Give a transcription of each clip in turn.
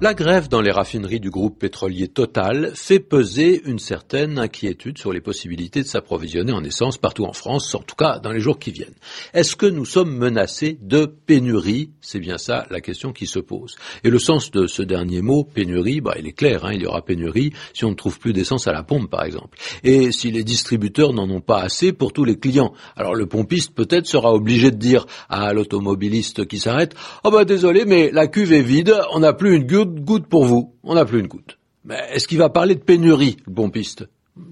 La grève dans les raffineries du groupe pétrolier Total fait peser une certaine inquiétude sur les possibilités de s'approvisionner en essence partout en France, en tout cas dans les jours qui viennent. Est-ce que nous sommes menacés de pénurie? C'est bien ça la question qui se pose. Et le sens de ce dernier mot, pénurie, bah, il est clair, hein, il y aura pénurie si on ne trouve plus d'essence à la pompe, par exemple. Et si les distributeurs n'en ont pas assez pour tous les clients. Alors le pompiste peut-être sera obligé de dire à l'automobiliste qui s'arrête, oh bah désolé, mais la cuve est vide, on n'a plus une goutte goutte pour vous. On n'a plus une goutte. Mais est-ce qu'il va parler de pénurie, le pompiste?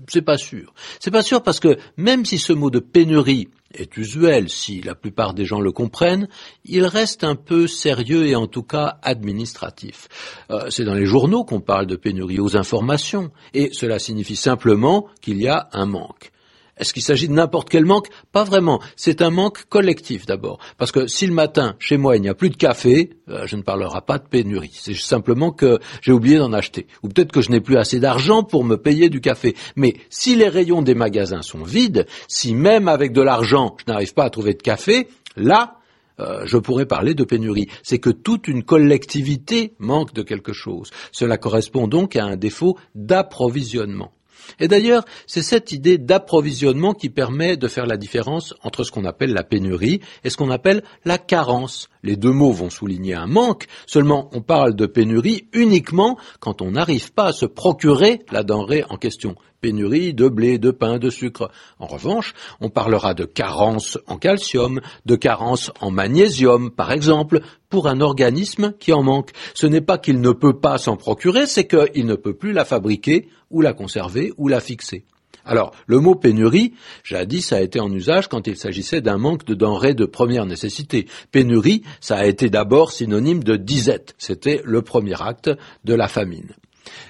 C'est pas sûr. C'est pas sûr parce que même si ce mot de pénurie est usuel, si la plupart des gens le comprennent, il reste un peu sérieux et en tout cas administratif. Euh, c'est dans les journaux qu'on parle de pénurie aux informations, et cela signifie simplement qu'il y a un manque. Est-ce qu'il s'agit de n'importe quel manque? Pas vraiment. C'est un manque collectif d'abord. Parce que si le matin, chez moi, il n'y a plus de café, euh, je ne parlerai pas de pénurie. C'est simplement que j'ai oublié d'en acheter. Ou peut-être que je n'ai plus assez d'argent pour me payer du café. Mais si les rayons des magasins sont vides, si même avec de l'argent, je n'arrive pas à trouver de café, là, euh, je pourrais parler de pénurie. C'est que toute une collectivité manque de quelque chose. Cela correspond donc à un défaut d'approvisionnement. Et d'ailleurs, c'est cette idée d'approvisionnement qui permet de faire la différence entre ce qu'on appelle la pénurie et ce qu'on appelle la carence. Les deux mots vont souligner un manque, seulement on parle de pénurie uniquement quand on n'arrive pas à se procurer la denrée en question pénurie de blé, de pain, de sucre. En revanche, on parlera de carence en calcium, de carence en magnésium, par exemple, pour un organisme qui en manque. Ce n'est pas qu'il ne peut pas s'en procurer, c'est qu'il ne peut plus la fabriquer, ou la conserver, ou la fixer. Alors, le mot pénurie, jadis, a été en usage quand il s'agissait d'un manque de denrées de première nécessité. Pénurie, ça a été d'abord synonyme de disette. C'était le premier acte de la famine.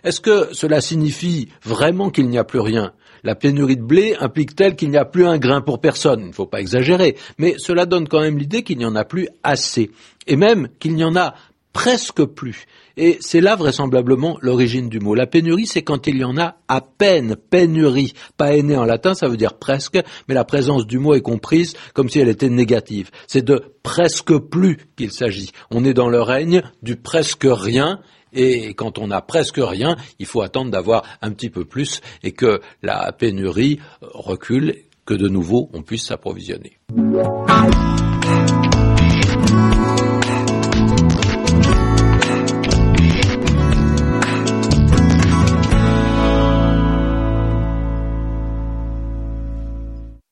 Est-ce que cela signifie vraiment qu'il n'y a plus rien? La pénurie de blé implique-t-elle qu'il n'y a plus un grain pour personne? Il ne faut pas exagérer, mais cela donne quand même l'idée qu'il n'y en a plus assez, et même qu'il n'y en a presque plus. Et c'est là vraisemblablement l'origine du mot. La pénurie, c'est quand il y en a à peine, pénurie. Pas aîné en latin, ça veut dire presque, mais la présence du mot est comprise comme si elle était négative. C'est de presque plus qu'il s'agit. On est dans le règne du presque rien, et quand on a presque rien, il faut attendre d'avoir un petit peu plus et que la pénurie recule, que de nouveau on puisse s'approvisionner.